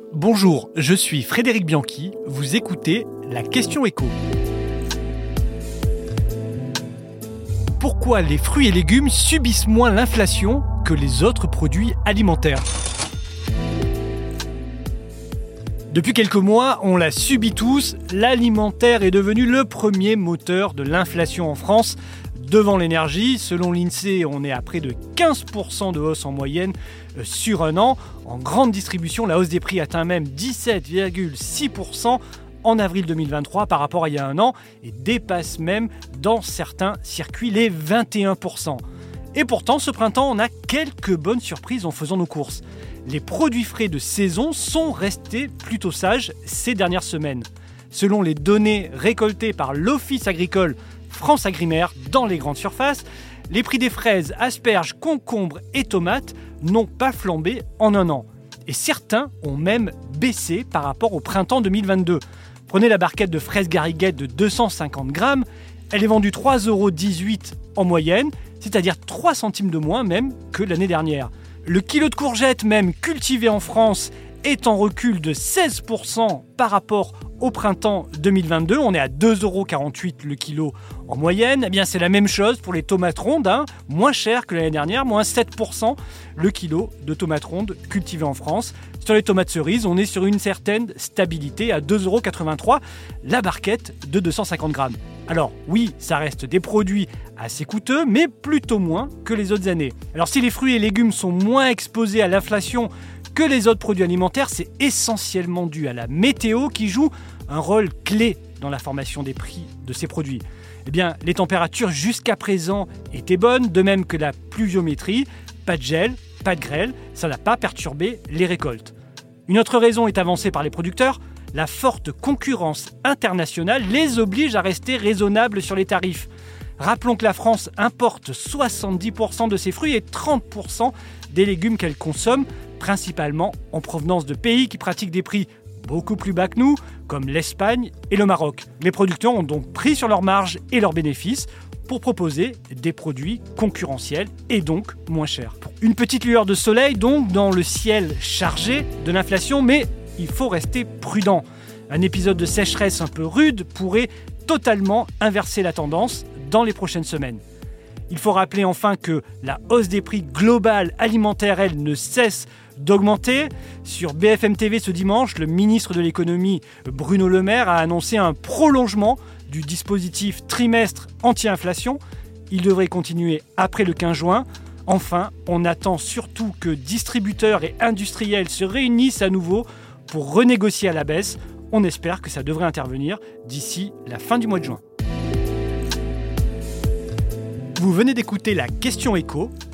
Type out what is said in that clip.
Bonjour, je suis Frédéric Bianchi, vous écoutez la question écho. Pourquoi les fruits et légumes subissent moins l'inflation que les autres produits alimentaires? Depuis quelques mois, on l'a subi tous, l'alimentaire est devenu le premier moteur de l'inflation en France. Devant l'énergie, selon l'INSEE, on est à près de 15% de hausse en moyenne euh, sur un an. En grande distribution, la hausse des prix atteint même 17,6% en avril 2023 par rapport à il y a un an et dépasse même dans certains circuits les 21%. Et pourtant, ce printemps, on a quelques bonnes surprises en faisant nos courses. Les produits frais de saison sont restés plutôt sages ces dernières semaines. Selon les données récoltées par l'Office agricole France Agrimaire dans les grandes surfaces, les prix des fraises, asperges, concombres et tomates n'ont pas flambé en un an. Et certains ont même baissé par rapport au printemps 2022. Prenez la barquette de fraises gariguettes de 250 grammes, elle est vendue 3,18 euros en moyenne, c'est-à-dire 3 centimes de moins même que l'année dernière. Le kilo de courgettes même cultivé en France est en recul de 16% par rapport au printemps 2022. On est à 2,48€ le kilo en moyenne. Eh bien, c'est la même chose pour les tomates rondes, hein. moins cher que l'année dernière, moins 7% le kilo de tomates rondes cultivées en France. Sur les tomates cerises, on est sur une certaine stabilité à 2,83€ la barquette de 250 grammes. Alors oui, ça reste des produits assez coûteux, mais plutôt moins que les autres années. Alors si les fruits et légumes sont moins exposés à l'inflation que les autres produits alimentaires, c'est essentiellement dû à la météo qui joue un rôle clé dans la formation des prix de ces produits. Eh bien, les températures jusqu'à présent étaient bonnes, de même que la pluviométrie, pas de gel, pas de grêle, ça n'a pas perturbé les récoltes. Une autre raison est avancée par les producteurs, la forte concurrence internationale les oblige à rester raisonnables sur les tarifs. Rappelons que la France importe 70% de ses fruits et 30% des légumes qu'elle consomme, principalement en provenance de pays qui pratiquent des prix beaucoup plus bas que nous, comme l'Espagne et le Maroc. Les producteurs ont donc pris sur leurs marges et leurs bénéfices pour proposer des produits concurrentiels et donc moins chers. Une petite lueur de soleil donc dans le ciel chargé de l'inflation, mais il faut rester prudent. Un épisode de sécheresse un peu rude pourrait totalement inverser la tendance dans les prochaines semaines. Il faut rappeler enfin que la hausse des prix globale alimentaire, elle, ne cesse d'augmenter. Sur BFM TV ce dimanche, le ministre de l'économie Bruno Le Maire a annoncé un prolongement du dispositif trimestre anti-inflation. Il devrait continuer après le 15 juin. Enfin, on attend surtout que distributeurs et industriels se réunissent à nouveau pour renégocier à la baisse. On espère que ça devrait intervenir d'ici la fin du mois de juin. Vous venez d'écouter la Question Écho,